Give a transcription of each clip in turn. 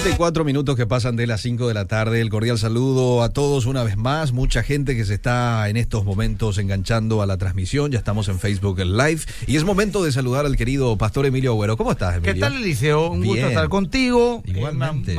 34 minutos que pasan de las 5 de la tarde. El cordial saludo a todos una vez más. Mucha gente que se está en estos momentos enganchando a la transmisión. Ya estamos en Facebook Live. Y es momento de saludar al querido pastor Emilio Agüero. ¿Cómo estás, Emilio? ¿Qué tal, Eliseo? Un gusto estar contigo. Eh, Igualmente.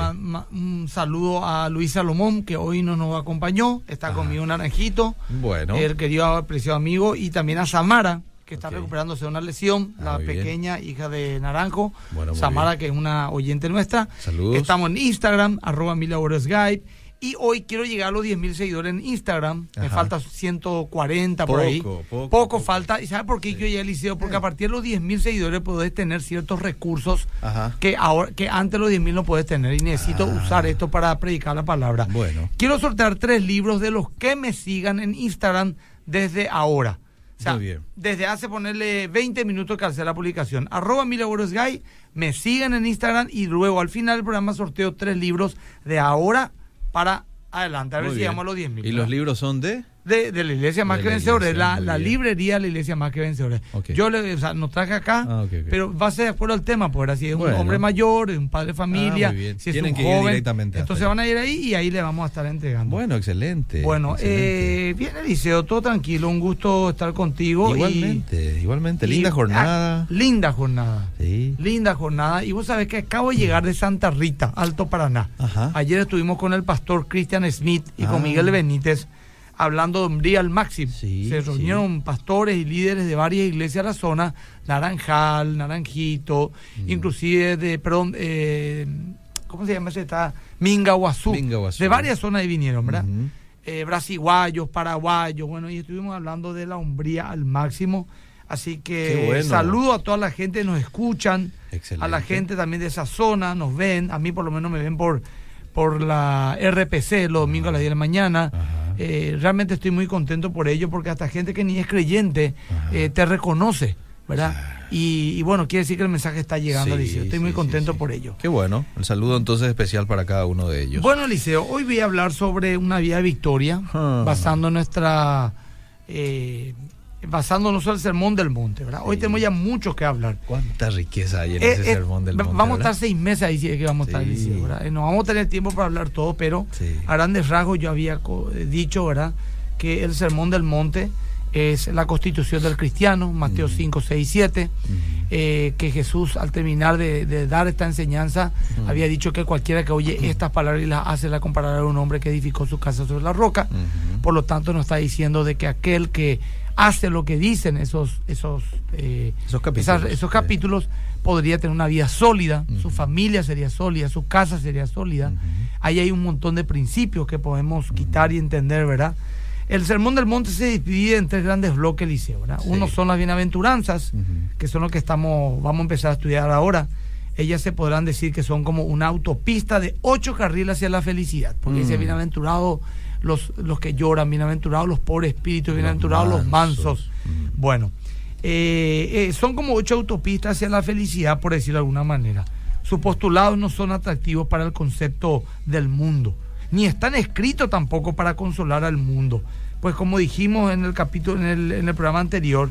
un saludo a Luis Salomón, que hoy no nos acompañó. Está conmigo Naranjito. Bueno. El querido apreciado amigo. Y también a Samara, que está recuperándose de una lesión, Ah, la bien. pequeña hija de Naranjo, Bueno, Samara, que es una oyente nuestra. Saludos. Estamos en Instagram, arroba Skype. Y hoy quiero llegar a los 10.000 seguidores en Instagram. Me falta 140 por Poco, ahí. poco, poco. falta. ¿Y sabes por qué yo llegué al liceo? Porque a partir de los 10.000 seguidores podés tener ciertos recursos Ajá. que ahora que antes de los 10.000 no puedes tener. Y necesito Ah. usar esto para predicar la palabra. Bueno. Quiero sortear tres libros de los que me sigan en Instagram desde ahora. O sea, Muy bien. desde hace ponerle 20 minutos que hace la publicación. Arroba Guy, me siguen en Instagram y luego al final del programa sorteo tres libros de ahora para adelante. A ver Muy si bien. llegamos a los 10.000. ¿Y los libros son de? De, de la iglesia más De que la vencedores, la, la librería de la iglesia más que vencedores. Ok. Yo le, o sea, nos traje acá, Ah, pero va a ser de acuerdo al tema, pues así es un hombre mayor, es un padre de familia, Ah, muy bien. si es Tienen un que ir joven, directamente hasta entonces van a ir ahí y ahí le vamos a estar entregando. Bueno, excelente. Bueno, excelente. eh, bien Eliseo, todo tranquilo, un gusto estar contigo. y- igualmente, igualmente. y- Linda ah, jornada. linda jornada. Sí. Linda jornada. Y vos sabés que acabo de llegar de Santa Rita, Alto Paraná. Ajá. Ayer estuvimos con el pastor Christian Smith y Ah. con Miguel Benítez hablando de hombría al máximo. Sí, Se reunieron pastores y líderes de varias iglesias de la zona, Naranjal, Naranjito, Mm. inclusive de, perdón, eh, ¿cómo se llama ese? Está Mingaguazú. Mingaguazú. De varias zonas ahí vinieron, ¿verdad? Eh, brasiguayos, paraguayos, bueno, y estuvimos hablando de la hombría al máximo. Así que bueno. saludo a toda la gente, nos escuchan, Excelente. a la gente también de esa zona, nos ven, a mí por lo menos me ven por, por la RPC los domingos a las 10 de la mañana. Eh, realmente estoy muy contento por ello, porque hasta gente que ni es creyente eh, te reconoce, ¿verdad? Y, y bueno, quiere decir que el mensaje está llegando, Sí, Eliseo. Estoy muy contento sí. por ello. Qué bueno. El saludo entonces especial para cada uno de ellos. Bueno, Eliseo, hoy voy a hablar sobre una vía de victoria, Ah. basando nuestra. Eh, basándonos en el sermón del monte, ¿verdad? Hoy Sí. tenemos ya mucho que hablar. Cuánta riqueza hay en Eh, ese eh, sermón del monte. vamos a estar seis meses ahí, que vamos a estar. Eliseo, ¿verdad? Eh, No vamos a tener tiempo para hablar todo, pero Sí. a grandes rasgos yo había dicho, ¿verdad? Que el sermón del monte es la constitución del cristiano, Mateo Mm. 5, 6, 7 Ujú. eh, que Jesús al terminar de, de dar esta enseñanza Mm. había dicho que cualquiera que oye estas palabras y las hace la comparará a un hombre que edificó su casa sobre la roca. Ujú. Por lo tanto nos está diciendo de que aquel que hace lo que dicen esos esos eh, Esos capítulos. esas- esos Sí. capítulos podría tener una vida sólida, su familia sería sólida, su casa sería sólida. Ahí hay un montón de principios que podemos quitar y entender, ¿verdad? El sermón del monte se divide en tres grandes bloques, Liceo, ¿verdad? Sí. Uno son las bienaventuranzas, que son los que estamos, vamos a empezar a estudiar ahora. Ellas se podrán decir que son como una autopista de ocho carriles hacia la felicidad. Porque dice bienaventurados los, los que lloran, bienaventurados los pobres espíritus, bienaventurados los mansos. mansos. Mm. Bueno, eh, eh, son como ocho autopistas hacia la felicidad, por decirlo de alguna manera. Sus postulados no son atractivos para el concepto del mundo, ni están escritos tampoco para consolar al mundo. Pues como dijimos en el capítulo, en el, en el programa anterior,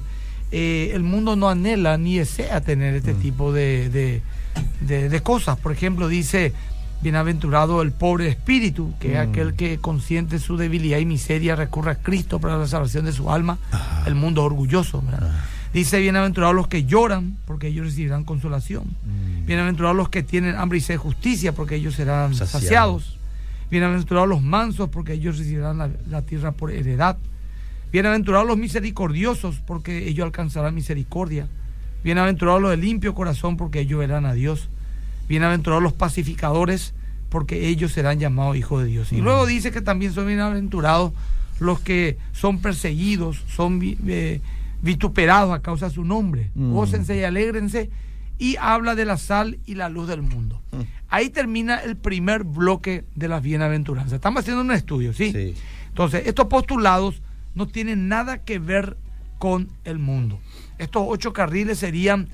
eh, el mundo no anhela ni desea tener este Mm. tipo de, de- de- de cosas. Por ejemplo, dice, bienaventurado el pobre de espíritu, que es Mm. aquel que consciente su debilidad y miseria recurre a Cristo para la salvación de su alma. Ajá. El mundo es orgulloso. ¿verdad? Dice, bienaventurados los que lloran, porque ellos recibirán consolación. Mm. Bienaventurados los que tienen hambre y sed de justicia, porque ellos serán Saciados. saciados. Bienaventurados los mansos, porque ellos recibirán la, la tierra por heredad. Bienaventurados los misericordiosos, porque ellos alcanzarán misericordia. Bienaventurados los de limpio corazón, porque ellos verán a Dios. Bienaventurados los pacificadores, porque ellos serán llamados hijos de Dios. Y Mm. luego dice que también son bienaventurados los que son perseguidos, son eh, vituperados a causa de su nombre. Mm. Gócense y alégrense. Y habla de la sal y la luz del mundo. Mm. Ahí termina el primer bloque de las bienaventuranzas. Estamos haciendo un estudio, ¿sí? Sí. Entonces, estos postulados no tienen nada que ver con el mundo. Estos ocho carriles serían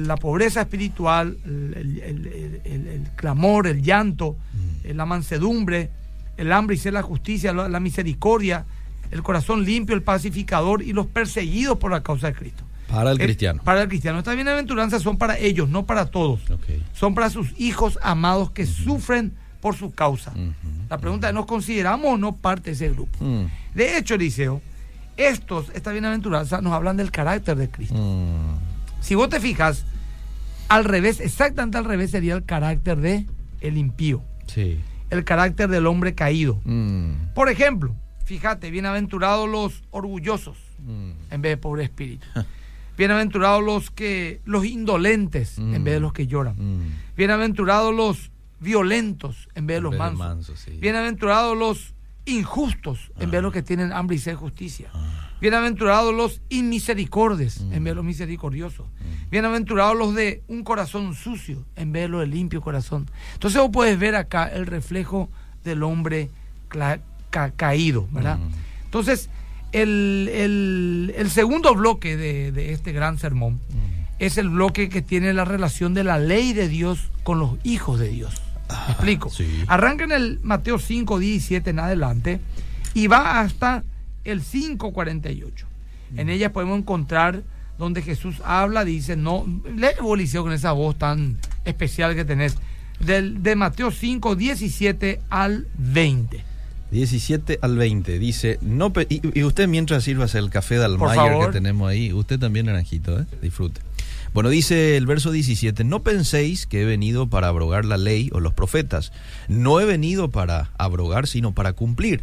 la pobreza espiritual, el, el- el- el- el- el clamor, el llanto, Mm. eh, la mansedumbre, el hambre y ser la justicia, la, la misericordia, el corazón limpio, el pacificador y los perseguidos por la causa de Cristo. Para el Eh, cristiano. Para el cristiano. Estas bienaventuranzas son para ellos, no para todos. Son para sus hijos amados que sufren por su causa. La pregunta es, ¿nos consideramos o no parte de ese grupo? Mm, De hecho, Eliseo, estos, estas bienaventuranzas nos hablan del carácter de Cristo. Mm, Si vos te fijas, al revés, exactamente al revés sería el carácter de el impío, sí. el carácter del hombre caído. Mm, Por ejemplo, fíjate, bienaventurados los orgullosos mm. en vez de pobre espíritu. Bienaventurados los que los indolentes en Mm. vez de los que lloran. Mm. Bienaventurados los violentos en vez de los vez mansos. sí. Bienaventurados los injustos en vez de los que tienen hambre y sed justicia. Ah. Bienaventurados los inmisericordes Mm. en vez de los misericordiosos. Bienaventurados los de un corazón sucio en vez de los de limpio corazón. Entonces vos puedes ver acá el reflejo del hombre ca- caído, ¿verdad? Mm. Entonces, el, el- el segundo bloque de, de este gran sermón Mm. es el bloque que tiene la relación de la ley de Dios con los hijos de Dios. ¿Me explico? sí. Arranca en el Mateo 5, 17 en adelante y va hasta el 5, 48. En ella podemos encontrar donde Jesús habla, dice, no, lee vos, Eliseo, con esa voz tan especial que tenés, del, de Mateo 5, 17 al 20. 17 al 20 dice, no y, y usted mientras sirvas el café de Almayer que tenemos ahí, usted también naranjito, ¿eh? disfrute. Bueno, dice el verso 17, no penséis que he venido para abrogar la ley o los profetas, no he venido para abrogar, sino para cumplir.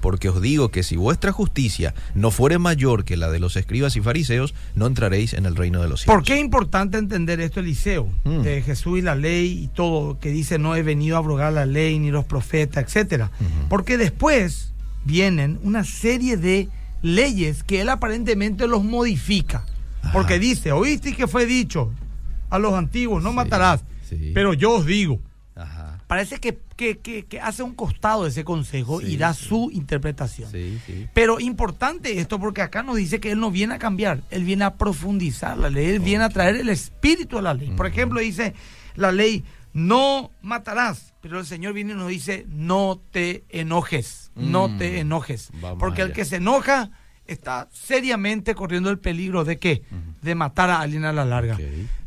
Porque os digo que si vuestra justicia no fuere mayor que la de los escribas y fariseos, no entraréis en el reino de los cielos. ¿Por qué es importante entender esto, Eliseo? Mm. De Jesús y la ley y todo, que dice no he venido a abrogar la ley ni los profetas, etcétera. Ujú. Porque después vienen una serie de leyes que él aparentemente los modifica. Ajá. Porque dice, oíste que fue dicho a los antiguos, no Sí, matarás. sí. Pero yo os digo, Ajá. parece que, que- que- que hace un costado ese consejo y da sí. su interpretación. Sí. Pero importante esto porque acá nos dice que Él no viene a cambiar, Él viene a profundizar la ley, Él viene a traer el espíritu a la ley. Por ejemplo, dice la ley, no matarás, pero el Señor viene y nos dice, no te enojes, no Mm. te enojes. Vamos Porque el que se enoja está seriamente corriendo el peligro de qué? De matar a alguien a la larga.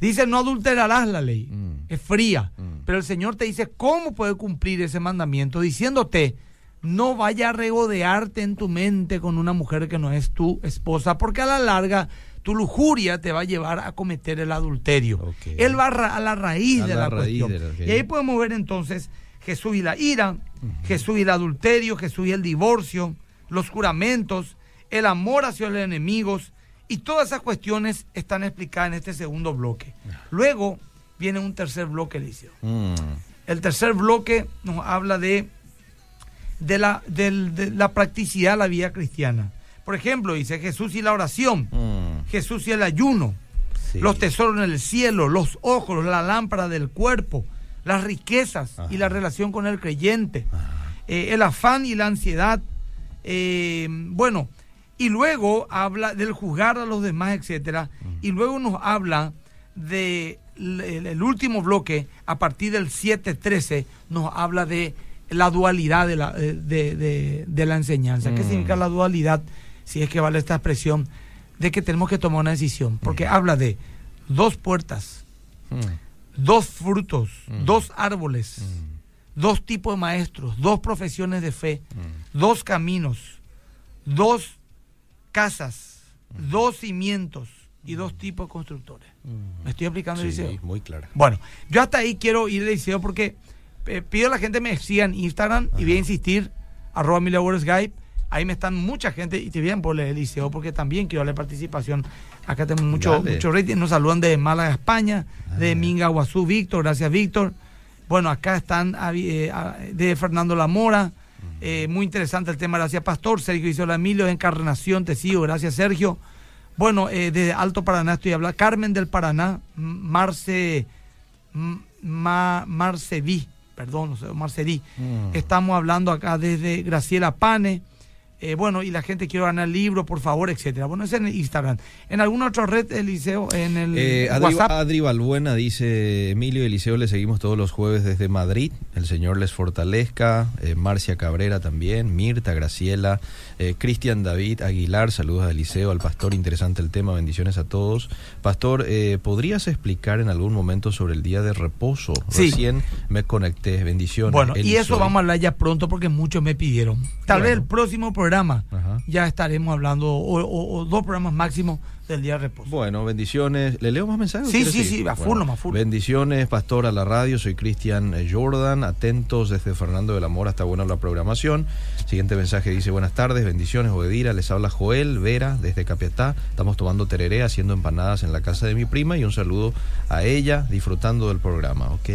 Dice, no adulterarás la ley. Mm. Es fría. Mm. Pero el Señor te dice cómo puede cumplir ese mandamiento diciéndote, no vaya a regodearte en tu mente con una mujer que no es tu esposa, porque a la larga tu lujuria te va a llevar a cometer el adulterio. Él va a, la raíz A de la la, raíz cuestión. de la-. Y ahí podemos ver entonces Jesús y la ira, Jesús y el adulterio, Jesús y el divorcio, los juramentos, el amor hacia los enemigos, y todas esas cuestiones están explicadas en este segundo bloque. Luego viene un tercer bloque, Eliseo. Mm. El tercer bloque nos habla de, de, la, de la practicidad de la vida cristiana. Por ejemplo, dice Jesús y la oración, Mm. Jesús y el ayuno, Sí. los tesoros en el cielo, los ojos, la lámpara del cuerpo, las riquezas y la relación con el creyente, eh, el afán y la ansiedad. eh, bueno, y luego habla del juzgar a los demás, etcétera. Y luego nos habla de el, el último bloque, a partir del 7.13, nos habla de la dualidad de la, eh, de, de- de la enseñanza. ¿Qué Mm. significa la dualidad? Si es que vale esta expresión, de que tenemos que tomar una decisión. Porque habla de dos puertas, Mm. dos frutos, Mm. dos árboles, Mm. dos tipos de maestros, dos profesiones de fe, Mm. dos caminos, dos casas, dos cimientos y dos tipos de constructores. ¿Me estoy explicando, Sí, Eliseo? muy clara. Bueno, yo hasta ahí quiero ir, Eliseo, porque eh, pido a la gente me siga en Instagram y voy a insistir, arroba Skype. Ahí me están mucha gente y te voy a poner Eliseo porque también quiero darle participación. Acá tenemos mucho, Dale. mucho rating. Nos saludan de Málaga, España, de Ah. Mingaguazú, Víctor. Gracias, Víctor. Bueno, acá están avi- eh, a- de Fernando Lamora. Eh, muy interesante el tema, gracias Pastor. Sergio Isola Emilio, Encarnación, te sigo, gracias Sergio. Bueno, eh, desde Alto Paraná estoy hablando. Carmen del Paraná, Marce Ma, Marceví, perdón, Marcerí. Mm. Estamos hablando acá desde Graciela Pane. Eh, bueno, y la gente quiere ganar el libro, por favor, etcétera. Bueno, es en Instagram. ¿En alguna otra red, Eliseo? En el Eh, Adri, WhatsApp. Adri Balbuena dice, Emilio y Eliseo le seguimos todos los jueves desde Madrid, el Señor les fortalezca, eh, Marcia Cabrera también, Mirta, Graciela, eh, Cristian David Aguilar, saludos a Eliseo, al pastor, interesante el tema, bendiciones a todos. Pastor, eh, ¿podrías explicar en algún momento sobre el día de reposo? Sí. Recién me conecté, bendiciones. Bueno, y eso vamos a hablar ya pronto porque muchos me pidieron. Tal vez el próximo programa Ajá. ya estaremos hablando, o, o- o dos programas máximo del día de reposo. Bueno, bendiciones. ¿Le leo más mensajes? Sí, sí, sí, a full nomás, full. Bendiciones, pastor a la radio. Soy Cristian eh, Jordan. Atentos desde Fernando del Amor. Está buena la programación. Siguiente mensaje dice: Buenas tardes, bendiciones, Obedira. Les habla Joel Vera desde Capiatá. Estamos tomando tereré, haciendo empanadas en la casa de mi prima. Y un saludo a ella, disfrutando del programa. Ok.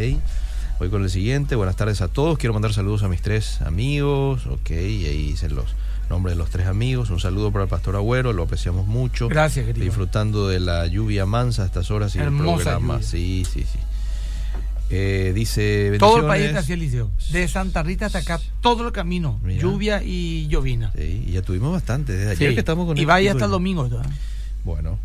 Voy con el siguiente. Buenas tardes a todos. Quiero mandar saludos a mis tres amigos. Ok, y ahí dicen los nombres de los tres amigos. Un saludo para el pastor Agüero, lo apreciamos mucho. Gracias, querido. Disfrutando de la lluvia mansa a estas horas y el programa. lluvia. Sí, sí, sí. Eh, dice Todo el país está así, Eliseo. De Santa Rita hasta acá, todo el camino. Mira. Lluvia y llovina. Sí, y ya tuvimos bastante desde ayer Sí. que estamos con y vaya hasta el domingo. Bueno,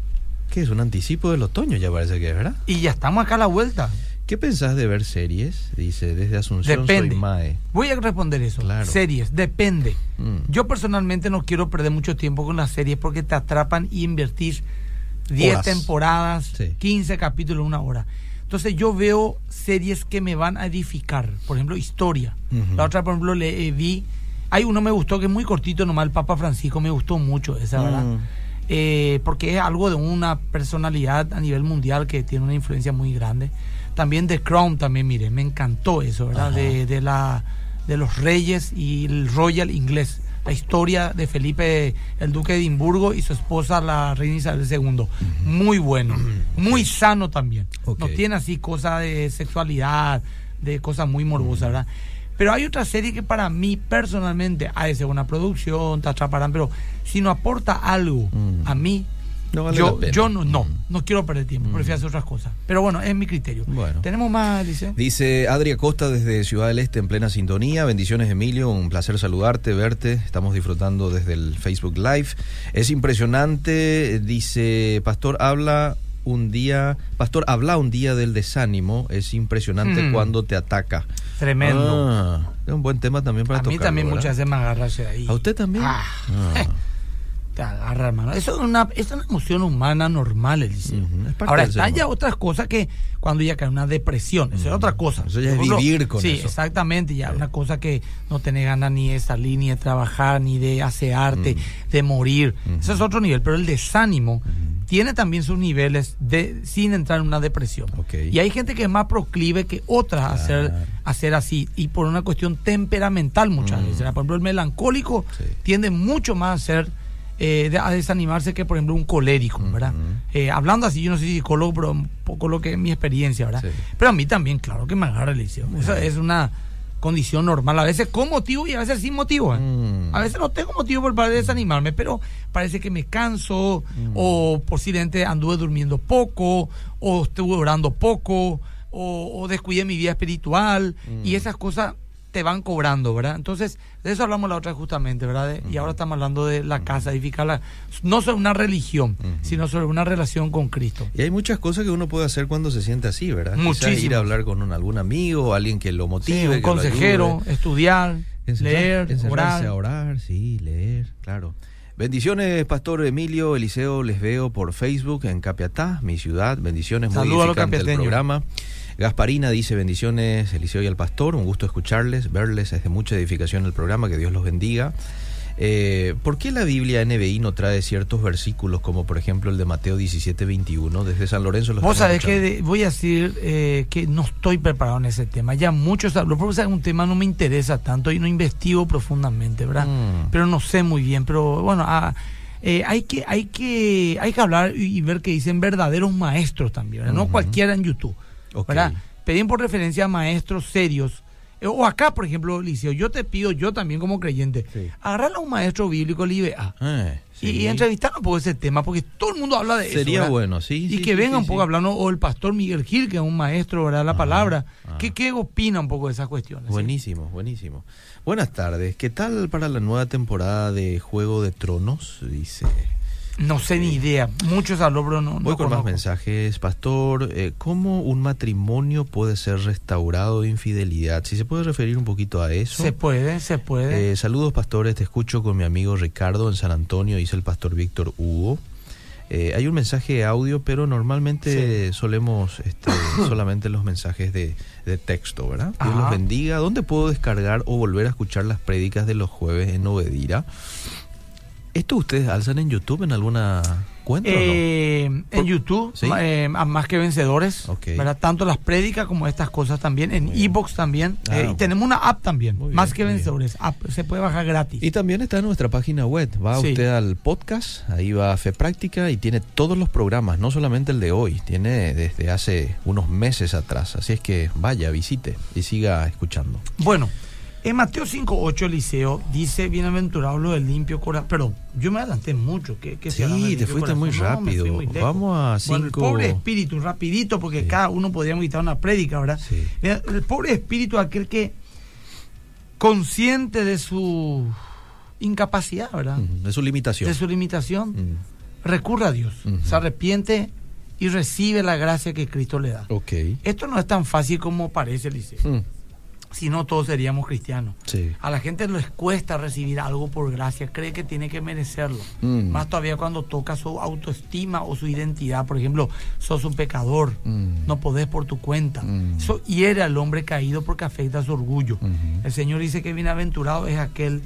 ¿qué es un anticipo del otoño? Ya parece que es, ¿verdad? Y ya estamos acá a la vuelta. ¿Qué pensás de ver series? Dice, desde Asunción Depende. soy Mae. Voy a responder eso. Claro. Series, depende. Mm. Yo personalmente no quiero perder mucho tiempo con las series porque te atrapan y invertís 10 Horas. temporadas, Sí. 15 capítulos, una hora. Entonces yo veo series que me van a edificar. Por ejemplo, historia. La otra, por ejemplo, le eh, vi. Hay uno me gustó que es muy cortito nomás, el Papa Francisco, me gustó mucho esa, ¿verdad? Mm. Eh, porque es algo de una personalidad a nivel mundial que tiene una influencia muy grande. También The Crown también, mire, me encantó eso, ¿verdad? De, de la de los reyes y el royal inglés. La historia de Felipe, el duque de Edimburgo y su esposa, la reina Isabel II. Muy bueno, muy sano también. No tiene así cosas de sexualidad, de cosas muy morbosas, ¿verdad? Pero hay otra serie que para mí personalmente, de ser una producción, te atraparán, pero si no aporta algo Mm. a mí, No vale yo, la pena. yo no, no, Mm. no quiero perder tiempo, prefiero hacer otras cosas. Pero bueno, es mi criterio. Bueno. ¿Tenemos más, Liceo? Dice Adria Costa desde Ciudad del Este en plena sintonía. Bendiciones Emilio, un placer saludarte, verte. Estamos disfrutando desde el Facebook Live. Es impresionante, dice Pastor, habla un día, Pastor, habla un día del desánimo. Es impresionante Mm. cuando te ataca. Tremendo. Ah, es un buen tema también para a mí tocarlo, también ¿verdad? muchas veces me agarra ese de ahí. ¿A usted también? Ah, Ah. te agarra, hermano. Eso es una, es una emoción humana normal, Eliseo. Parte Ahora, están ya otras cosas que cuando ya cae una depresión, eso es otra cosa. Eso ya es vivir con sí, eso. exactamente, ya Sí. una cosa que no tenés ganas ni de salir, ni de trabajar, ni de asearte, Mm. de morir. Eso es otro nivel, pero el desánimo tiene también sus niveles de sin entrar en una depresión. Y hay gente que es más proclive que otras a ser, a ser así, y por una cuestión temperamental muchas veces. Por ejemplo, el melancólico Sí. tiende mucho más a ser eh, de- a desanimarse que por ejemplo un colérico, ¿verdad? Eh, hablando así, yo no soy psicólogo, pero un poco lo que es mi experiencia, ¿verdad? Sí. Pero a mí también, claro que me agarra el liceo. Eso es una condición normal, a veces con motivo y a veces sin motivo. ¿eh? Mm. A veces no tengo motivo por- para desanimarme, pero parece que me canso Mm. o posiblemente anduve durmiendo poco o estuve orando poco o, o descuidé mi vida espiritual Mm. y esas cosas te van cobrando, ¿verdad? Entonces, de eso hablamos la otra justamente, ¿verdad? De- Y ahora estamos hablando de la casa, edificarla, no sobre una religión, sino sobre una relación con Cristo. Y hay muchas cosas que uno puede hacer cuando se siente así, ¿verdad? Quizás ir a hablar con un- algún amigo alguien que lo Sí, motive. un que consejero, estudiar, Encerrar- leer, encerrarse orar. a orar, sí, leer, claro. Bendiciones, Pastor Emilio, Eliseo, les veo por Facebook en Capiatá, mi ciudad. Bendiciones, muy Saludos a los el programa. Gasparina dice bendiciones, Eliseo y al Pastor, un gusto escucharles, verles, es de mucha edificación el programa, que Dios los bendiga. Eh, ¿Por qué la Biblia NBI no trae ciertos versículos como por ejemplo el de Mateo 17, 21? Desde San Lorenzo los Vos sabés que voy a decir eh, que no estoy preparado en ese tema. Ya muchos habló, porque es un tema no me interesa tanto y no investigo profundamente, ¿verdad? Mm. Pero no sé muy bien. Pero bueno, ah, eh, hay que hay que hay que hablar y, y ver que dicen verdaderos maestros también, ¿verdad? no cualquiera en YouTube, Ok. ¿verdad? Pedían por referencia a maestros serios Eh, O acá, por ejemplo, Liceo, yo te pido, yo también como creyente, Sí. agarrarle a un maestro bíblico libea Eh, y, sí. y entrevistar un poco ese tema, porque todo el mundo habla de eso. Sería bueno, sí. Y sí, que venga un poco hablando, o el pastor Miguel Gil, que es un maestro, ¿verdad? La palabra. ¿Qué, ¿Qué opina un poco de esas cuestiones? Buenísimo, buenísimo. Buenas tardes. ¿Qué tal para la nueva temporada de Juego de Tronos? Dice. No sé ni idea. Muchos pero no. Voy no con más mensajes. Pastor, eh, ¿cómo un matrimonio puede ser restaurado de infidelidad? Si se puede referir un poquito a eso. Se puede, se puede. Eh, saludos, pastores. Te escucho con mi amigo Ricardo en San Antonio, dice el pastor Víctor Hugo. Eh, hay un mensaje de audio, pero normalmente solemos este, solamente los mensajes de, de texto, ¿verdad? Dios Ajá. los bendiga. ¿Dónde puedo descargar o volver a escuchar las prédicas de los jueves en Obedira? ¿Esto ustedes alzan en YouTube en alguna cuenta o no? Eh, en YouTube, ¿Sí? eh, a más que vencedores, Ok. ¿verdad? Tanto las prédicas como estas cosas también, en. Ebox también. Ah, Eh, y tenemos una app también, bien, más que vencedores, app, se puede bajar gratis. Y también está en nuestra página web. Va Sí. usted al podcast, ahí va a Fe Práctica y tiene todos los programas, no solamente el de hoy, tiene desde hace unos meses atrás. Así es que vaya, visite y siga escuchando. Bueno, en Mateo 5.8 Eliseo dice, bienaventurado lo del limpio corazón. Pero yo me adelanté mucho. ¿qué, Sí, te fuiste muy? No, rápido. muy. Vamos a Bueno, el cinco- pobre espíritu, rapidito, porque Sí. cada uno podríamos quitar una prédica, ¿verdad? Sí. El pobre espíritu, aquel que consciente de su incapacidad, ¿verdad? De su limitación. De su limitación, Mm, recurre a Dios, se arrepiente y recibe la gracia que Cristo le da. Esto no es tan fácil como parece, Liceo. Mm, Si no, todos seríamos cristianos. Sí. A la gente les cuesta recibir algo por gracia, cree que tiene que merecerlo. Mm. Más todavía cuando toca su autoestima o su identidad. Por ejemplo, sos un pecador, Mm. no podés por tu cuenta. Mm. Eso hiere al hombre caído porque afecta su orgullo. Ujú. El Señor dice que bienaventurado es aquel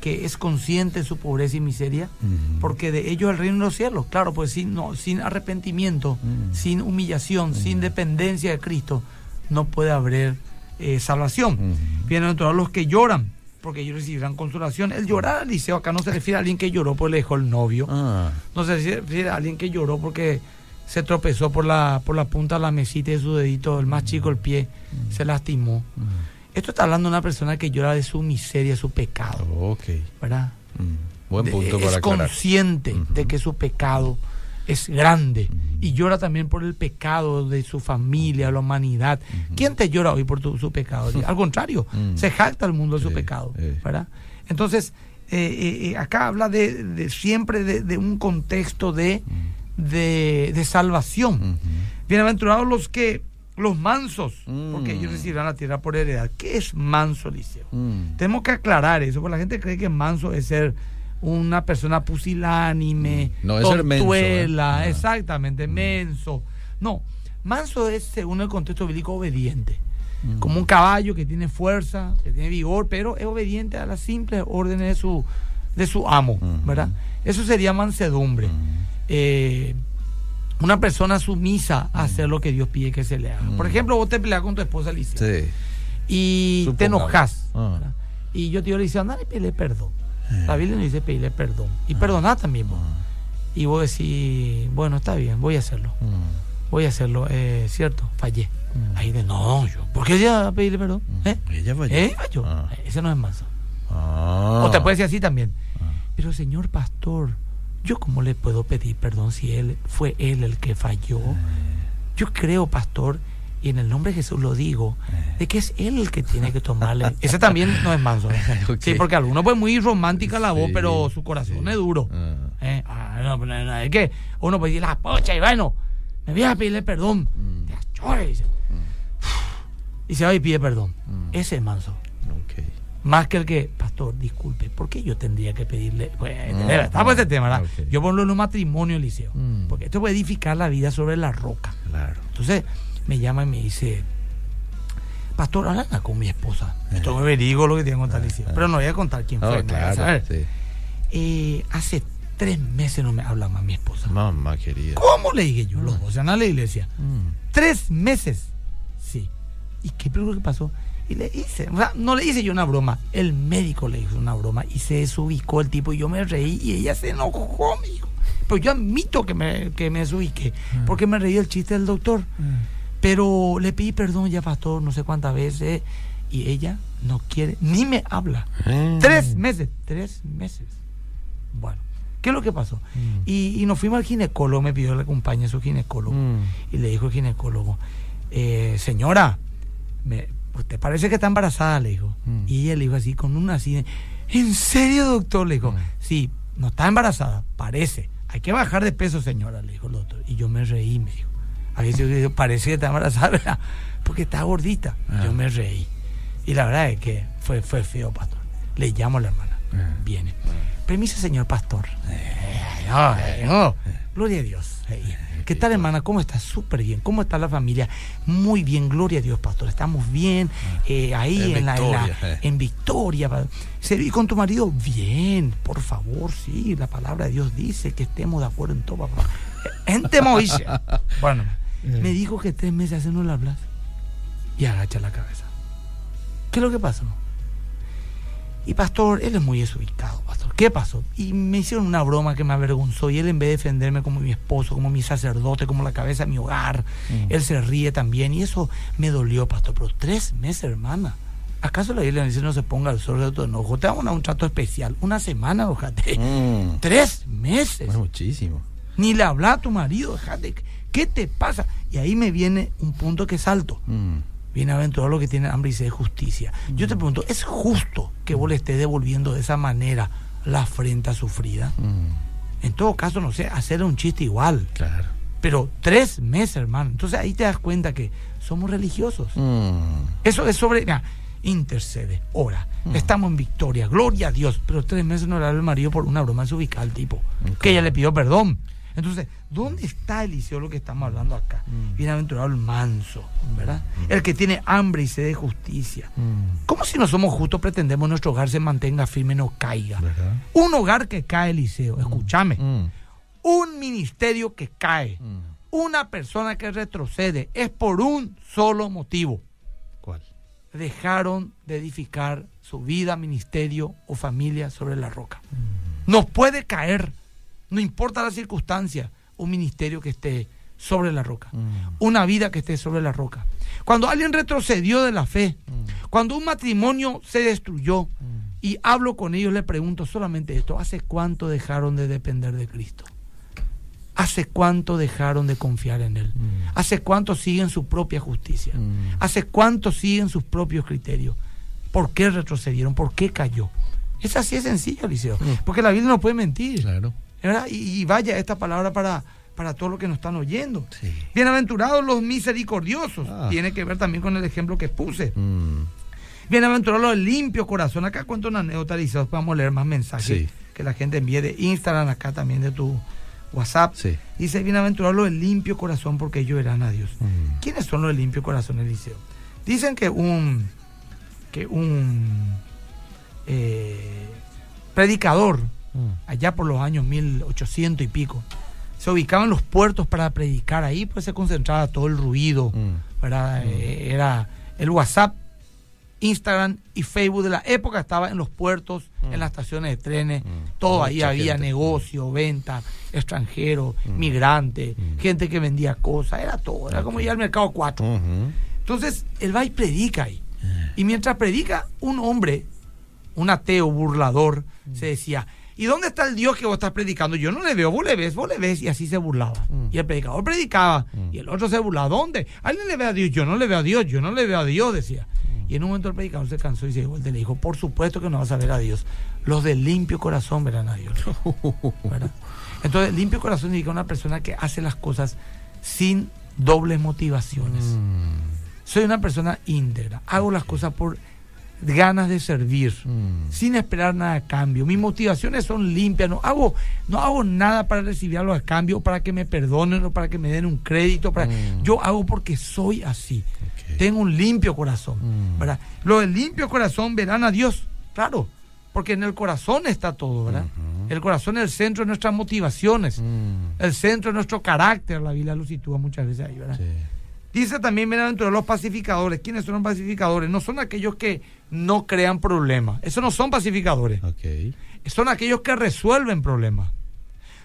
que es consciente de su pobreza y miseria, Ujú. porque de ellos el reino de los cielos. Claro, pues sin, no, sin arrepentimiento, Mm. sin humillación, sin dependencia de Cristo, no puede haber eh, salvación. Ujú. Bienaventurados los que lloran, porque ellos recibirán consolación. El llorar, Eliseo, acá no se refiere a alguien que lloró porque le dejó el novio. Ah, No se refiere a alguien que lloró porque se tropezó por la, por la punta de la mesita de su dedito, el más chico, el pie, se lastimó. Esto está hablando de una persona que llora de su miseria, su pecado, ok. ¿verdad? Buen De- punto es aclarar. consciente de que su pecado es grande y llora también por el pecado de su familia, la humanidad. ¿Quién te llora hoy por tu- su pecado? Al contrario, Mm. se jacta el mundo de su pecado. ¿verdad? Entonces, eh, eh, eh, acá habla de, de siempre de, de un contexto de, de, de salvación. Bienaventurados los que, los mansos, porque Mm. ellos recibirán la tierra por heredad. ¿Qué es manso, Eliseo? Mm. Tenemos que aclarar eso, porque la gente cree que manso es ser una persona pusilánime, Mm. No, es ser menso, tortuela, ¿eh? Ah. exactamente, menso. No, manso es, según el contexto bíblico, obediente. Mm. Como un caballo que tiene fuerza, que tiene vigor, pero es obediente a las simples órdenes de su, de su amo. ¿verdad? Eso sería mansedumbre. Mm. Eh, una persona sumisa a hacer lo que Dios pide que se le haga. Por Mm. ejemplo, vos te peleas con tu esposa, Alicia Sí. y te enojas. Ah. Y yo te digo, dice, andale y pedirle perdón. Eh. La Biblia nos dice pedirle perdón. Y perdonar también vos. Y vos decís, bueno, está bien, voy a hacerlo. Voy a hacerlo, eh, cierto, fallé. Ahí de, no, yo, ¿por qué ella pedirle perdón? Mm. ¿Eh? Ella falló. ¿Eh? Falló. Ah. Ese no es manso. Ah. O te puede decir así también. Ah. Pero señor pastor, ¿yo cómo le puedo pedir perdón si él fue él el que falló? Yo creo, pastor, y en el nombre de Jesús lo digo, de que es él el que tiene que tomarle. Ese también no es manso. ¿eh? Sí, porque alguno pues muy romántica la voz, Sí, pero su corazón sí. es duro. Ah. ¿Eh? Ah, no, no, no, es que uno puede decir la pocha y bueno, me voy a pedirle perdón. Mm. Te achore, dice. Y se va y pide perdón. Mm. Ese es manso. Más que el que, pastor, disculpe, ¿por qué yo tendría que pedirle? Pues, Mm, está por este tema, ¿verdad? Yo pongo en un matrimonio, Eliseo, Mm. porque esto puede edificar la vida sobre la roca. Claro. Entonces me llama y me dice, pastor, habla con mi esposa. Eh. Esto me verigo lo que tiene que contar, Eh, eh. Pero no voy a contar quién fue. claro. Sí. Eh, hace tres meses no me habla más mi esposa. Mamá querida. ¿Cómo le dije yo? Los dos a la iglesia. Mm. Tres meses. Sí. ¿Y qué peor que pasó? Y le hice, o sea, no le hice yo una broma, el médico le hizo una broma y se desubicó el tipo y yo me reí y ella se enojó, me dijo. Pero yo admito que me, que me desubiqué, porque me reí el chiste del doctor. Pero le pedí perdón ya, pastor, no sé cuántas veces. Y ella no quiere, ni me habla. Ah. Tres meses, tres meses. Bueno, ¿qué es lo que pasó? Mm. Y, y nos fuimos al ginecólogo, me pidió que le acompañe a su ginecólogo. Mm. Y le dijo el ginecólogo, eh, señora, me, ¿usted parece que está embarazada? Le dijo. Mm. Y ella le dijo así, con una así, ¿en serio, doctor? Le dijo, sí, no está embarazada, parece. Hay que bajar de peso, señora, le dijo el doctor. Y yo me reí, me dijo. A veces yo digo, parece que está embarazada. Porque está gordita. Ah. Yo me reí. Y la verdad es que fue, fue feo, pastor. Le llamo a la hermana. Ah. Viene. Permiso, señor pastor. Eh, no, eh, no. Gloria a Dios. Eh, ¿Qué tal, hermana? ¿Cómo está? Súper bien. ¿Cómo está la familia? Muy bien, gloria a Dios, pastor. Estamos bien. eh, ahí En en, la, en, la- Victoria, eh. en Victoria. ¿Y con tu marido? Bien, por favor, sí. La palabra de Dios dice que estemos de acuerdo en todo, papá. Ente Moisés. Bueno, me dijo que tres meses hace no le hablas. Y agacha la cabeza. ¿Qué es lo que pasó? Y pastor, él es muy desubicado, pastor. ¿Qué pasó? Y me hicieron una broma que me avergonzó. Y él, en vez de defenderme como mi esposo, como mi sacerdote, como la cabeza de mi hogar, Mm. él se ríe también. Y eso me dolió, pastor. Pero tres meses, hermana. ¿Acaso la Biblia dice no se ponga el sol de tu enojo? Te dar un trato especial. Una semana, ojate. Mm. Tres meses. Es muchísimo. Ni le habla a tu marido, déjate. ¿Qué te pasa? Y ahí me viene un punto que salto. Mm. Bienaventurado lo que tiene hambre y sed de justicia. Yo te pregunto, ¿es justo que vos le estés devolviendo de esa manera la afrenta sufrida? Mm. En todo caso, no sé, hacer un chiste igual. Claro. Pero tres meses, hermano. Entonces ahí te das cuenta que somos religiosos. Mm. Eso es sobre. mira, intercede, ora. Mm. Estamos en victoria, gloria a Dios. Pero tres meses no le habla el marido por una broma desubical, tipo. Ok. Que ella le pidió perdón. Entonces, ¿dónde está Eliseo lo que estamos hablando acá? Mm. Bienaventurado el manso, ¿verdad? El que tiene hambre y sed de justicia. Mm. ¿Cómo si no somos justos pretendemos nuestro hogar se mantenga firme, no caiga? ¿Verdad? Un hogar que cae, Eliseo, escúchame. Mm. Un ministerio que cae. Mm. Una persona que retrocede es por un solo motivo. ¿Cuál? Dejaron de edificar su vida, ministerio o familia sobre la roca. Nos puede caer, no importa la circunstancia, un ministerio que esté sobre la roca. Mm. Una vida que esté sobre la roca. Cuando alguien retrocedió de la fe, cuando un matrimonio se destruyó, y hablo con ellos, le pregunto solamente esto, ¿hace cuánto dejaron de depender de Cristo? ¿Hace cuánto dejaron de confiar en Él? Mm. ¿Hace cuánto siguen su propia justicia? Mm. ¿Hace cuánto siguen sus propios criterios? ¿Por qué retrocedieron? ¿Por qué cayó? Es así de sencillo, Eliseo. Mm. Porque la Biblia no puede mentir. Claro. ¿Verdad? Y, y vaya esta palabra para, para todos los que nos están oyendo. Sí. Bienaventurados los misericordiosos. Ah. Tiene que ver también con el ejemplo que puse. Mm. Bienaventurados los limpios corazón. Acá cuento una anécdota, Eliseo. Vamos a leer más mensajes Sí. que la gente envíe de Instagram, acá también de tu WhatsApp. Sí. Dice, bienaventurados los limpio corazón porque ellos verán a Dios. Mm. ¿Quiénes son los de limpio corazón, Eliseo? Dicen que un que un eh, predicador. Allá por los años 1800 y pico se ubicaba en los puertos para predicar ahí pues se concentraba todo el ruido Mm. ¿verdad? Eh, era el WhatsApp Instagram y Facebook de la época estaba en los puertos en las estaciones de trenes Mm. todo ahí había negocio venta extranjero Mm. migrante Mm. gente que vendía cosas era todo era como ir al mercado 4 Ujú. entonces, él va y predica ahí. Ah. Y mientras predica, un hombre, un ateo burlador, Mm. se decía, ¿y dónde está el Dios que vos estás predicando? Yo no le veo, vos le ves, vos le ves. Y así se burlaba. Mm. Y el predicador predicaba. Mm. Y el otro se burlaba. ¿Dónde? Alguien le ve a Dios. Yo no le veo a Dios, yo no le veo a Dios, decía. Mm. Y en un momento el predicador se cansó y se vuelta y le dijo, por supuesto que no vas a ver a Dios. Los de limpio corazón verán a Dios. ¿verdad? Entonces, limpio corazón significa una persona que hace las cosas sin dobles motivaciones. Soy una persona íntegra. Hago las cosas por ganas de servir, Mm. sin esperar nada a cambio. Mis motivaciones son limpias. No hago, no hago nada para recibir algo a cambio, para que me perdonen o para que me den un crédito. Para... Mm. Yo hago porque soy así. Tengo un limpio corazón. Mm. ¿verdad? Los del limpio corazón verán a Dios. Claro, porque en el corazón está todo, ¿verdad? El corazón es el centro de nuestras motivaciones, el centro de nuestro carácter. La Biblia lo sitúa muchas veces ahí, ¿verdad? Sí. Dice también bienaventurados los pacificadores. ¿Quiénes son los pacificadores? No son aquellos que no crean problemas. Esos no son pacificadores. Son aquellos que resuelven problemas.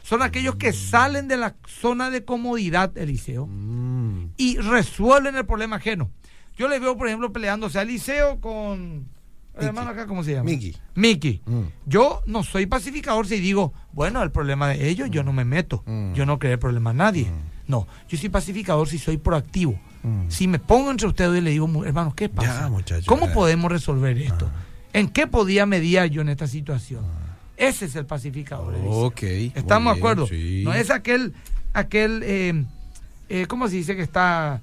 Son aquellos que salen de la zona de comodidad, Eliseo, Mm. y resuelven el problema ajeno. Yo le veo, por ejemplo, peleándose a Liceo con. El hermano acá, ¿cómo se llama? Miki. Miki. Mm. Yo no soy pacificador si digo, bueno, el problema de ellos, yo no me meto. Mm. Yo no creo el problema a nadie. No, yo soy pacificador si soy proactivo. Si me pongo entre ustedes y le digo, "Mu- hermanos, ¿qué pasa? Ya, muchacho, ¿Cómo ya. podemos resolver esto? ¿En qué podía mediar yo en esta situación? Ese es el pacificador. Eliseo. Ok. muy ¿Estamos de acuerdo? sí. No es aquel, aquel eh, eh, ¿cómo se dice? Que está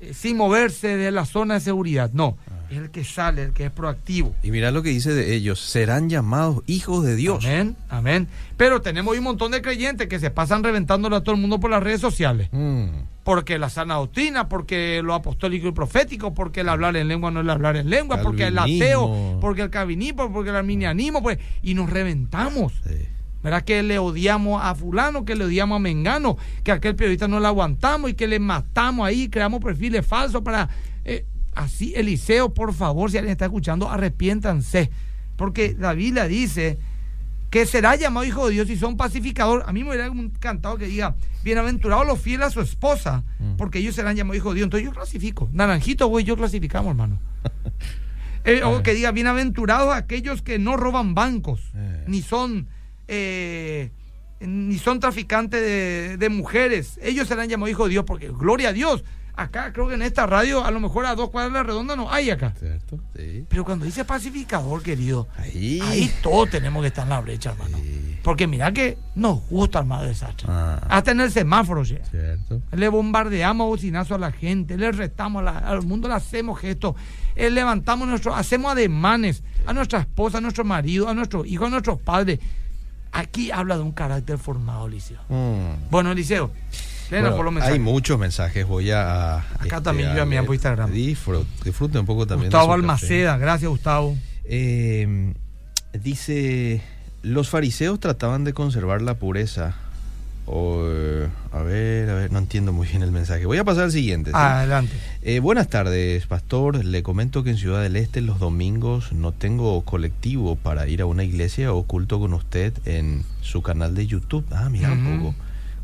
eh, sin moverse de la zona de seguridad. No, Ah. Es el que sale, el que es proactivo. Y mira lo que dice de ellos, serán llamados hijos de Dios. Amén, amén. Pero tenemos hoy un montón de creyentes que se pasan reventándole a todo el mundo por las redes sociales. Mm. Porque la sana doctrina, porque lo apostólico y profético, porque el hablar en lengua no es el hablar en lengua, porque el ateo, porque el calvinismo, porque el arminianismo, pues, y nos reventamos. Sí. ¿Verdad? Que le odiamos a fulano, que le odiamos a Mengano, que a aquel periodista no le aguantamos y que le matamos ahí, creamos perfiles falsos para... eh, así, Eliseo, por favor, si alguien está escuchando, arrepiéntanse. Porque la Biblia dice que será llamado hijo de Dios y son pacificador. A mí me hubiera encantado que diga, bienaventurados los fieles a su esposa, Mm. porque ellos serán llamados hijos de Dios. Entonces yo clasifico. Naranjito, güey, yo clasificamos, hermano. Eh, o que diga, bienaventurados aquellos que no roban bancos, Eh. ni son eh, ni son traficantes de, de mujeres. Ellos serán llamados hijos de Dios, porque gloria a Dios. Acá creo que en esta radio, a lo mejor a dos cuadras de la redonda no hay acá. ¿Cierto? Sí. Pero cuando dice pacificador, querido, Ahí. ahí todos tenemos que estar en la brecha, hermano. Sí. Porque mira que nos gusta armar desastre. Ah. Hasta en el semáforo, llega. ¿Cierto? Le bombardeamos a bocinazo a la gente, le retamos a la- al mundo, le hacemos gestos, eh, levantamos nuestro, hacemos ademanes a nuestra esposa, a nuestro marido, a nuestros hijos, a nuestros padres. Aquí habla de un carácter formado, Eliseo. Mm. Bueno, léenos Bueno, por los mensajes. hay muchos mensajes, voy a... a, Acá también yo me leer. por Instagram. Disfrute, disfrute un poco también. Gustavo café. Almaceda, gracias Gustavo. Eh, dice, los fariseos trataban de conservar la pureza. O, eh, a ver, a ver, no entiendo muy bien el mensaje. Voy a pasar al siguiente. ¿sí? Adelante. Eh, buenas tardes, pastor. Le comento que en Ciudad del Este los domingos no tengo colectivo para ir a una iglesia o culto con usted en su canal de YouTube. Ah, mira un poco.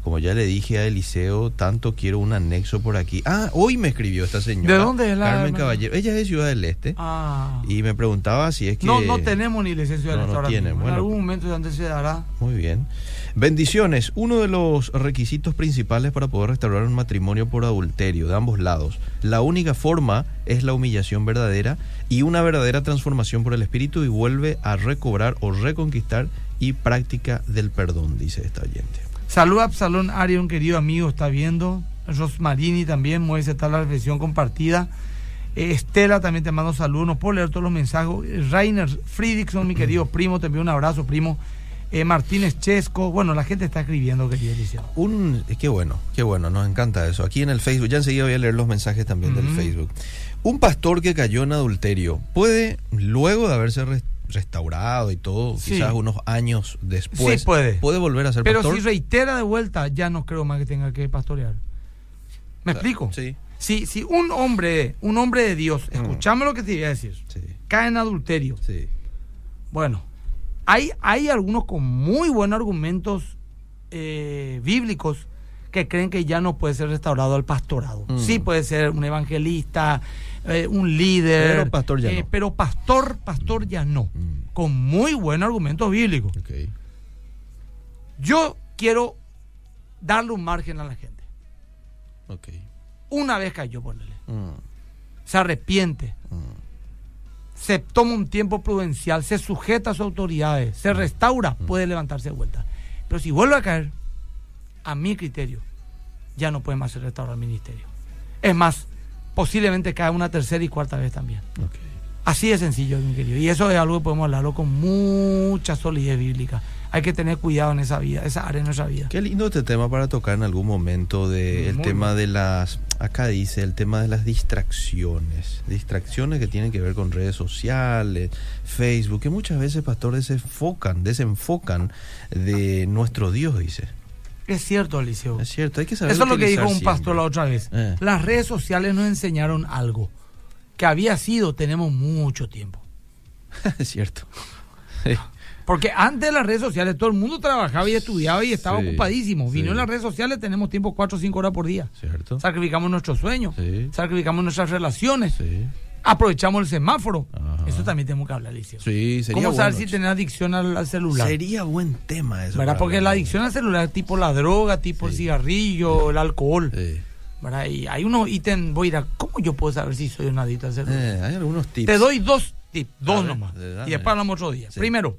Como ya le dije a Eliseo, tanto quiero un anexo por aquí. Ah, hoy me escribió esta señora. ¿De dónde es la Carmen hermana? Caballero. Ella es de Ciudad del Este. Ah. Y me preguntaba si es que... No, no tenemos ni licencia de No, no ahora tiene, mismo. bueno. En algún momento antes se dará. Muy bien. Bendiciones. Uno de los requisitos principales para poder restaurar un matrimonio por adulterio de ambos lados. La única forma es la humillación verdadera y una verdadera transformación por el Espíritu y vuelve a recobrar o reconquistar y práctica del perdón, dice esta oyente. Saluda a Absalón Arion, querido amigo, está viendo. Rosmarini también, mueve está la reflexión compartida. Eh, Estela también te mando saludos, no puedo leer todos los mensajes. Eh, Rainer Friedrichson, mi querido primo, te envío un abrazo, primo. Eh, Martínez Chesco, bueno, la gente está escribiendo, querido Eliseo. Un, qué bueno, qué bueno, nos encanta eso. Aquí en el Facebook, ya enseguida voy a leer los mensajes también del. Facebook. Un pastor que cayó en adulterio puede, luego de haberse restaurado y todo, Sí. quizás unos años después, Sí, puede. volver a ser Pero pastor. si reitera de vuelta, ya no creo más que tenga que pastorear. ¿Me explico? Sí, Si, si un hombre, un hombre de Dios, Mm. escuchame lo que te voy a decir, sí, cae en adulterio, sí. Bueno, hay, hay algunos con muy buenos argumentos eh, bíblicos que creen que ya no puede ser restaurado al pastorado. Mm. Sí puede ser un evangelista, eh, un líder. Pero pastor ya no. Pero pastor, pastor ya no. Mm. Con muy buenos argumentos bíblicos. Ok. Yo quiero darle un margen a la gente. Una vez cayó, ponele. Mm, Se arrepiente. mm, se toma un tiempo prudencial, se sujeta a sus autoridades, se restaura, puede levantarse de vuelta. Pero si vuelve a caer, a mi criterio, ya no puede más ser restaurado el ministerio. Es más, posiblemente cae una tercera y cuarta vez también. Así de sencillo, mi querido. Y eso es algo que podemos hablarlo con mucha solidez bíblica. Hay que tener cuidado en esa vida, esa área de nuestra vida. Qué lindo este tema para tocar en algún momento de el Muy tema de las acá dice el tema de las distracciones, distracciones que tienen que ver con redes sociales, Facebook, que muchas veces pastores se enfocan, desenfocan de nuestro Dios, dice. Es cierto, Eliseo. Es cierto, hay que saber Eso es lo que dijo un pastor la otra vez. Eh. Las redes sociales nos enseñaron algo que había sido, tenemos mucho tiempo. es cierto. Sí. Porque antes de las redes sociales todo el mundo trabajaba y estudiaba y estaba Sí, ocupadísimo. Vino sí. en las redes sociales, tenemos tiempo 4 o 5 horas por día. ¿Cierto? Sacrificamos nuestros sueños, Sí. sacrificamos nuestras relaciones, Sí. Aprovechamos el semáforo. Ajá. Eso también tenemos que hablar, Liceo. Sí, sería ¿Cómo saber bueno, si tener adicción al, al celular? Sería buen tema eso. ¿Verdad? Porque la adicción al celular es tipo la droga, tipo el Sí. cigarrillo, el alcohol. Sí. ¿verdad? Y hay unos ítems, voy a ir a, ¿cómo yo puedo saber si soy un adicto al celular? Eh, hay algunos tips. Te doy dos tips, dos ver, nomás. dame. Y después hablamos otro día. Primero,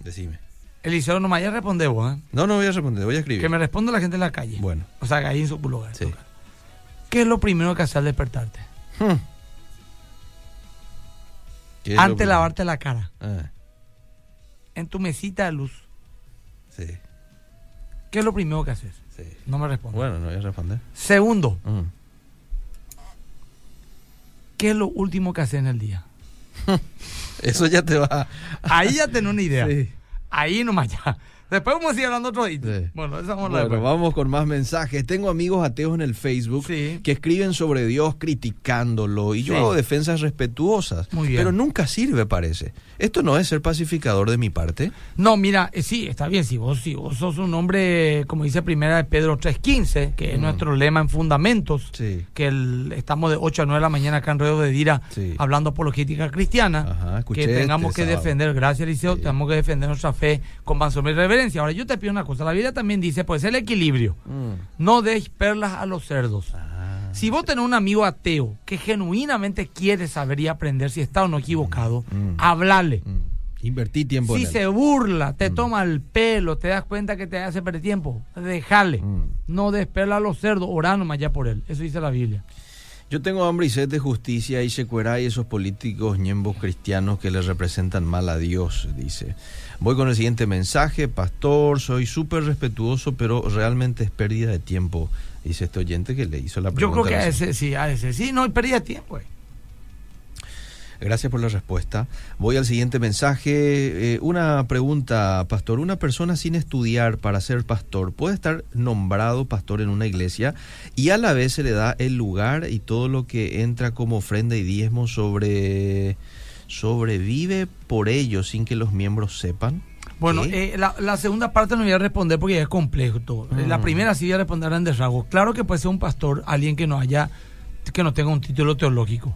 Decime. Eliseo nomás ya responde vos, ¿eh? No, no voy a responder, voy a escribir. Que me responda la gente en la calle. Bueno. O sea, que ahí en su lugar. Sí. ¿Qué es lo primero que haces al despertarte? Hmm. ¿Qué es lo Antes de lavarte la cara, Ah, en tu mesita de luz, sí, ¿qué es lo primero que haces? sí. No me responde. Bueno, no voy a responder. Segundo, Mm. ¿qué es lo último que haces en el día? Eso ya te va. Ahí ya tenés una idea. Sí. Ahí nomás ya. Después vamos a seguir hablando otro día. Sí. Bueno, eso vamos a Bueno, vamos con más mensajes. Tengo amigos ateos en el Facebook Sí. que escriben sobre Dios criticándolo y yo Sí. hago defensas respetuosas. Muy bien. Pero nunca sirve, parece. Esto no es ser pacificador de mi parte. No, mira, eh, sí, está bien. Si vos, si vos sos un hombre, como dice primera de Pedro 3.15, que es Mm. nuestro lema en Fundamentos, que el- estamos de 8 a 9 de la mañana acá en Río de Dira hablando apologética cristiana, Ajá, que tengamos este que sábado. defender, gracias Sí. tenemos que defender nuestra fe con mansedumbre y reverencia. Ahora, yo te pido una cosa, la Biblia también dice, pues el equilibrio, Mm. no deis perlas a los cerdos. Ah, Si vos tenés un amigo ateo que genuinamente quiere saber y aprender si está o no equivocado, Mm. hablale. mm. Invertí tiempo Si en él. se burla, te toma el pelo, te das cuenta que te hace perder tiempo, déjale. Mm. No desperla a los cerdos, orá nomás ya por él. Eso dice la Biblia. Yo tengo hambre y sed de justicia y y esos políticos ñembos cristianos que le representan mal a Dios, dice. Voy con el siguiente mensaje. Pastor, soy súper respetuoso, pero realmente es pérdida de tiempo, dice este oyente que le hizo la Yo pregunta. creo que a ese sí, a ese sí, no, pérdida de tiempo. eh. Gracias por la respuesta. Voy al siguiente mensaje. Eh, una pregunta, pastor. ¿Una persona sin estudiar para ser pastor puede estar nombrado pastor en una iglesia y a la vez se le da el lugar y todo lo que entra como ofrenda y diezmo sobre sobrevive por ello sin que los miembros sepan? Bueno, eh, la, la segunda parte no voy a responder porque ya es complejo todo. Eh, La Mm. primera sí voy a responder en desrago. Claro que puede ser un pastor, alguien que no haya, que no tenga un título teológico.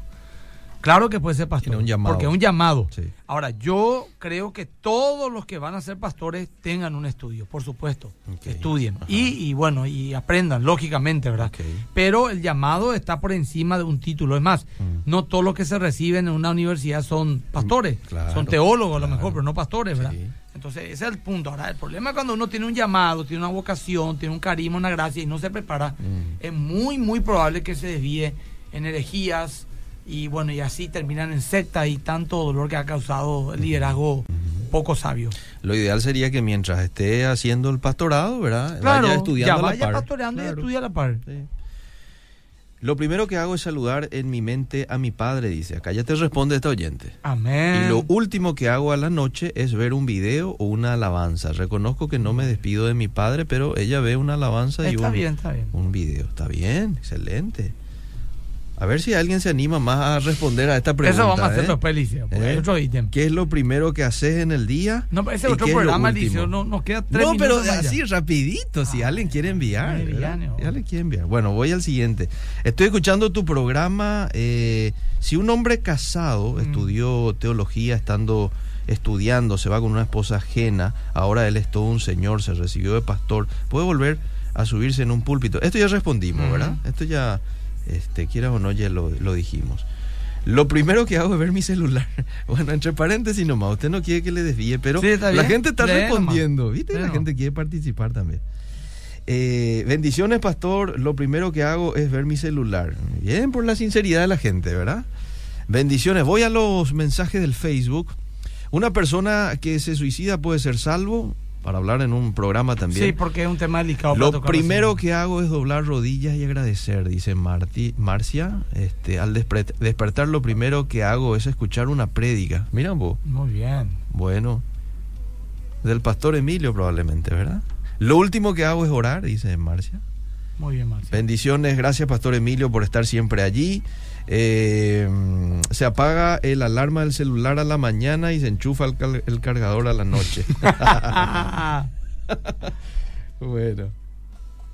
Claro que puede ser pastor. Tiene un llamado. Porque es un llamado. Sí. Ahora, yo creo que todos los que van a ser pastores tengan un estudio, por supuesto. Estudien. Y, y bueno, y aprendan, lógicamente, ¿verdad? Pero el llamado está por encima de un título. Es más, Mm. no todos los que se reciben en una universidad son pastores. Claro, son teólogos a lo mejor, pero no pastores, ¿verdad? Sí. Entonces, ese es el punto. Ahora, el problema es cuando uno tiene un llamado, tiene una vocación, tiene un carisma, una gracia y no se prepara, Mm. es muy, muy probable que se desvíe en herejías y bueno, y así terminan en secta y tanto dolor que ha causado el liderazgo poco sabio. Lo ideal sería que mientras esté haciendo el pastorado, ¿verdad? Claro, vaya estudiando ya a la vaya par. pastoreando y estudia a la par. Sí. Lo primero que hago es saludar en mi mente a mi padre, dice. Acá ya te responde esta oyente. Amén. Y lo último que hago a la noche es ver un video o una alabanza. Reconozco que no me despido de mi padre, pero ella ve una alabanza y un, bien, está bien. un video. Está bien, excelente. A ver si alguien se anima más a responder a esta pregunta. Eso vamos a hacer ¿eh? después, Liceo, porque ¿Eh? otro ítem. ¿Qué es lo primero que haces en el día? No, pero ese ¿Y otro programa? Liceo, no, nos queda tres No, pero así rapidito, si Ah, alguien quiere enviar. Si alguien quiere enviar. Bueno, voy al siguiente. Estoy escuchando tu programa. eh, si un hombre casado Mm. estudió teología estando estudiando, se va con una esposa ajena, ahora él es todo un señor, se recibió de pastor, puede volver a subirse en un púlpito. Esto ya respondimos, Ujú. ¿verdad? Esto ya, este, quieras o no, ya lo, lo dijimos. Lo primero que hago es ver mi celular. Bueno, entre paréntesis nomás, usted no quiere que le desvíe, pero Sí, la gente está Lee nomás. respondiendo, ¿viste? Lee la nomás. gente quiere participar también. Eh, bendiciones, pastor. Lo primero que hago es ver mi celular. Bien, por la sinceridad de la gente, ¿verdad? Bendiciones. Voy a los mensajes del Facebook. Una persona que se suicida puede ser salvo, para hablar en un programa también. Sí, porque es un tema delicado. para Lo primero así. que hago es doblar rodillas y agradecer, dice Marti, Marcia. Este, al despertar lo primero que hago es escuchar una prédica. Mira vos. Muy bien. Bueno, del pastor Emilio probablemente, ¿verdad? Lo último que hago es orar, dice Marcia. Muy bien, Marcia. Bendiciones, gracias Pastor Emilio por estar siempre allí. Eh, se apaga el alarma del celular a la mañana y se enchufa el, cargador a la noche. bueno.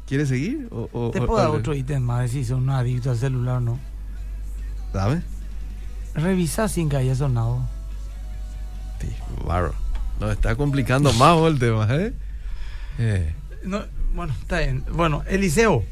¿Quieres seguir? O, o- Te o- puedo dar otro ítem más, de si son un adicto al celular o no. Dame. Revisa sin que haya sonado. Sí, bárbaro. Nos está complicando más el tema, ¿eh? Eh, No, bueno, está bien. Bueno, Eliseo,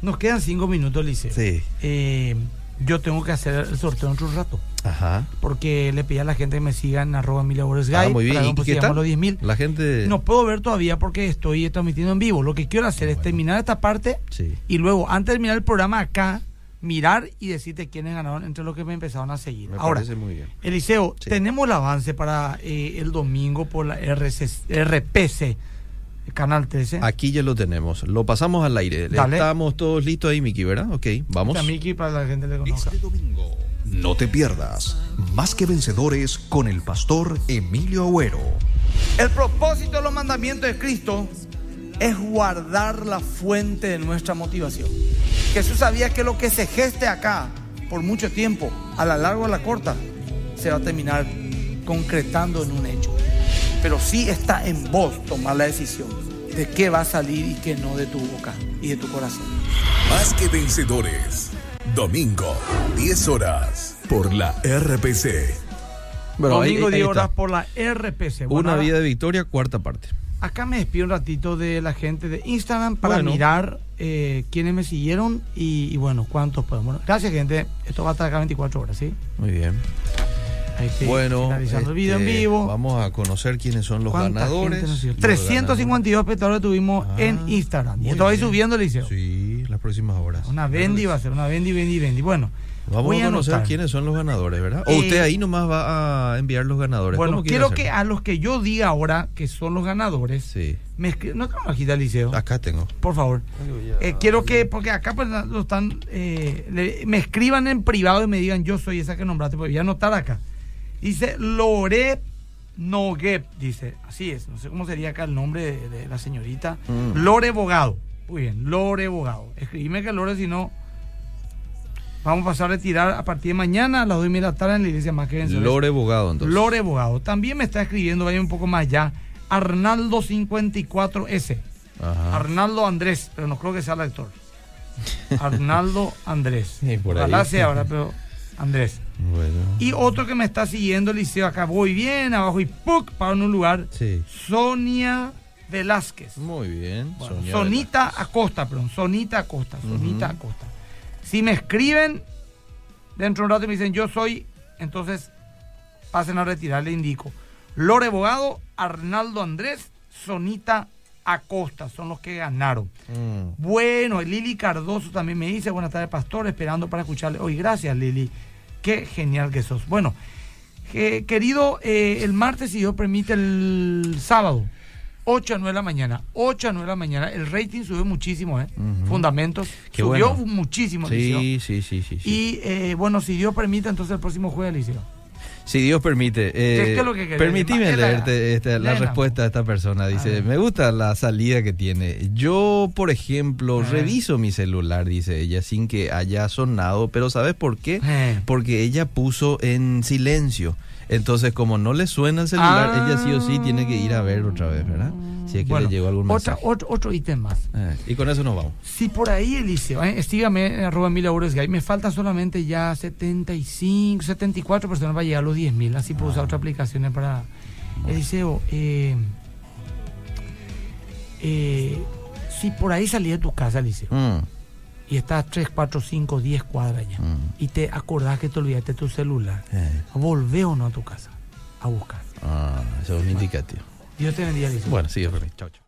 nos quedan cinco minutos, Eliseo. sí. Eh, yo tengo que hacer el sorteo en otro rato. Ajá. Porque le pedí a la gente que me sigan en arroba Emilia Borges Ah, muy bien. ¿Y pues, qué tal? los 10.000. La gente... No puedo ver todavía porque estoy transmitiendo en vivo. Lo que quiero hacer es terminar esta parte Sí. y luego, antes de terminar el programa acá, mirar y decirte quiénes ganaron entre los que me empezaron a seguir. Me Ahora, parece muy bien. Eliseo, Sí. tenemos el avance para eh, el domingo por la RC, RPC, Canal 13. Aquí ya lo tenemos. Lo pasamos al aire. Dale. Estamos todos listos ahí, Miki, ¿verdad? Ok, vamos. Está Miki para la gente le conozca. Este domingo, no te pierdas Más que Vencedores con el pastor Emilio Agüero. El propósito de los mandamientos de Cristo es guardar la fuente de nuestra motivación. Jesús sabía que lo que se geste acá por mucho tiempo, a la larga o a la corta, se va a terminar concretando en un hecho. Pero sí está en vos tomar la decisión de qué va a salir y qué no de tu boca y de tu corazón. Más que vencedores. Domingo, 10 horas, por la RPC. Bueno, Domingo ahí 10 está. horas por la RPC. Bueno, Una vida de victoria, cuarta parte. Acá me despido un ratito de la gente de Instagram para Bueno. mirar eh, quiénes me siguieron y, y bueno, cuántos podemos. Bueno, gracias, gente. Esto va a estar acá 24 horas, ¿sí? Muy bien. Ahí estoy Bueno, finalizando el video en este, vivo. Vamos a conocer quiénes son los ¿Cuánta ganadores. gente nos siguió? Los 352 espectadores tuvimos Ah, en Instagram. Y muy esto va a ir bien. subiendo, Liceo. Sí, las próximas horas. Una Bendy va a ser, una Bendy, Bendy, Bendy. Bueno, Vamos voy a conocer anotar. quiénes son los ganadores, ¿verdad? O Eh, usted ahí nomás va a enviar los ganadores. Bueno, ¿Cómo quiere quiero que a los que yo diga ahora que son los ganadores, Sí, me escriban. No tengo una hojita, Liceo. acá tengo. Por favor. Eh, quiero que, porque acá pues, lo están, eh, le- me escriban en privado y me digan yo soy esa que nombraste, porque voy a anotar acá. Dice Lore Noguep, dice, así es, no sé cómo sería acá el nombre de, de la señorita. Mm. Lore Bogado. Muy bien, Lore Bogado. Escribime que Lore, si no, vamos a pasar a retirar a partir de mañana a las 2 y media de la tarde en la iglesia más que vencedores. Lore Bogado, entonces. Lore Bogado. También me está escribiendo, vaya un poco más allá, Arnaldo54S. Ajá. Arnaldo Andrés, pero no creo que sea el actor. Arnaldo Andrés. Sí, por ahí. Ojalá sea ahora, pero Andrés. Bueno. Y otro que me está siguiendo, Liceo, acá voy bien, abajo y ¡puc! para un lugar. Sí. Sonia Velázquez. Muy bien. Bueno, Sonia Sonita Acosta, perdón. Sonita Acosta. Sonita. Acosta. Si me escriben dentro de un rato y me dicen yo soy, entonces pasen a retirar, le indico. Lore Bogado, Arnaldo Andrés, Sonita Acosta, son los que ganaron. Mm. Bueno, Lili Cardoso también me dice, buenas tardes, pastor, esperando para escucharle hoy. Gracias, Lili. Qué genial que sos. Bueno, eh, querido, eh, el martes, si Dios permite, el sábado, 8 a 9 de la mañana. 8 a 9 de la mañana. El rating subió muchísimo, ¿eh? Ujú. Fundamentos. Qué subió bueno. muchísimo. Sí, sí, sí, sí. sí. Y eh, bueno, si Dios permite, entonces el próximo jueves, Liceo. Si Dios permite. eh, ¿Qué es lo que querés? permitime leerte esta- la respuesta de esta persona. Dice, me gusta la salida que tiene. Yo, por ejemplo, reviso mi celular, dice ella, sin que haya sonado. Pero ¿sabes por qué? Eh. Porque ella puso en silencio. Entonces, como no le suena el celular, Ah. ella sí o sí tiene que ir a ver otra vez, ¿verdad? Si es que Bueno, le llegó algún otra, mensaje. otro, otro ítem más. Eh, y con eso nos vamos. Si por ahí, Eliseo, eh, estígame en arroba mil me faltan solamente ya 75, 74 personas para llegar a los 10 mil, así puedo Ah. usar otras aplicaciones para... Eliseo, eh, eh, si por ahí salí de tu casa, Eliseo, Mm, y estás 3, 4, 5, 10 cuadras ya, Mm. y te acordás que te olvidaste tu celular, eh, volvé o no a tu casa a buscar. ah, eso es un indicativo. Dios te bendiga, Eliseo. Bueno, sigue, Fermín. Chao, chao.